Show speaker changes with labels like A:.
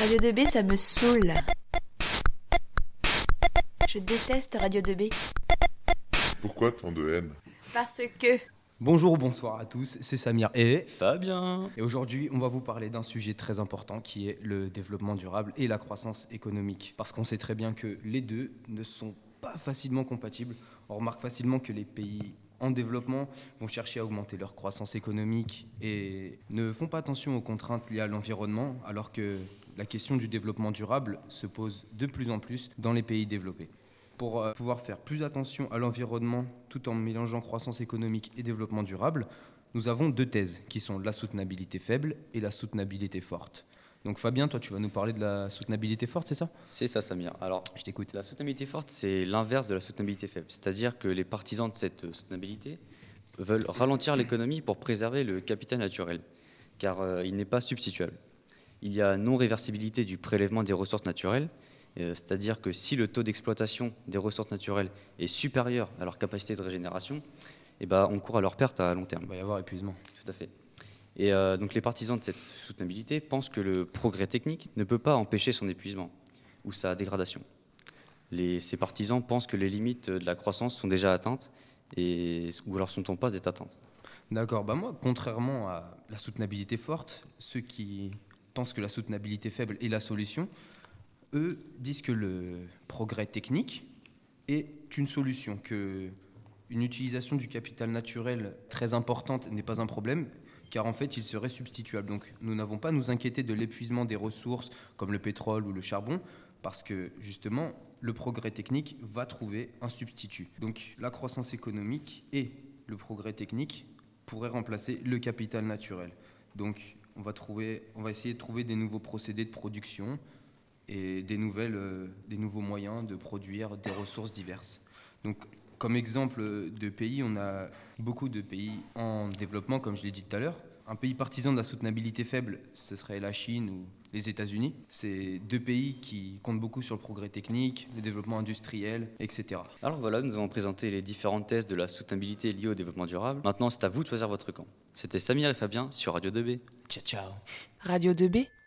A: Radio 2B, ça me saoule. Je déteste Radio 2B.
B: Pourquoi tant de haine?
A: Parce que.
C: Bonjour, bonsoir à tous, c'est Samir et
D: Fabien
C: et aujourd'hui on va vous parler d'un sujet très important qui est le développement durable et la croissance économique. Parce qu'on sait très bien que les deux ne sont pas facilement compatibles. On remarque facilement que les pays en développement vont chercher à augmenter leur croissance économique et ne font pas attention aux contraintes liées à l'environnement alors que la question du développement durable se pose de plus en plus dans les pays développés. Pour euh, pouvoir faire plus attention à l'environnement tout en mélangeant croissance économique et développement durable, nous avons deux thèses qui sont la soutenabilité faible et la soutenabilité forte. Donc Fabien, toi tu vas nous parler de la soutenabilité forte, c'est ça?
D: C'est ça, Samir. Alors,
C: Je t'écoute.
D: la soutenabilité forte, c'est l'inverse de la soutenabilité faible. C'est-à-dire que les partisans de cette soutenabilité veulent ralentir l'économie pour préserver le capital naturel, car euh, il n'est pas substituable. Il y a non-réversibilité du prélèvement des ressources naturelles, euh, c'est-à-dire que si le taux d'exploitation des ressources naturelles est supérieur à leur capacité de régénération, eh ben, on court à leur perte à long terme.
C: Il va y avoir épuisement.
D: Tout à fait. Et euh, donc les partisans de cette soutenabilité pensent que le progrès technique ne peut pas empêcher son épuisement ou sa dégradation. Les- ces partisans pensent que les limites de la croissance sont déjà atteintes et, ou alors sont en passe d'être atteintes.
C: D'accord, bah moi, contrairement à la soutenabilité forte, ceux qui pensent que la soutenabilité faible est la solution, eux disent que le progrès technique est une solution, que une utilisation du capital naturel très importante n'est pas un problème, car en fait il serait substituable. Donc nous n'avons pas à nous inquiéter de l'épuisement des ressources comme le pétrole ou le charbon, parce que justement le progrès technique va trouver un substitut. Donc la croissance économique et le progrès technique pourraient remplacer le capital naturel. Donc on va, trouver, on va essayer de trouver des nouveaux procédés de production et des, nouvelles, euh, des nouveaux moyens de produire des ressources diverses. Donc comme exemple de pays, on a beaucoup de pays en développement, comme je l'ai dit tout à l'heure. Un pays partisan de la soutenabilité faible, ce serait la Chine ou les États-Unis. C'est deux pays qui comptent beaucoup sur le progrès technique, le développement industriel, etc.
D: Alors voilà, nous avons présenté les différentes thèses de la soutenabilité liées au développement durable. Maintenant, c'est à vous de choisir votre camp. C'était Samir et Fabien sur Radio 2B.
C: Ciao ciao.
A: Radio 2B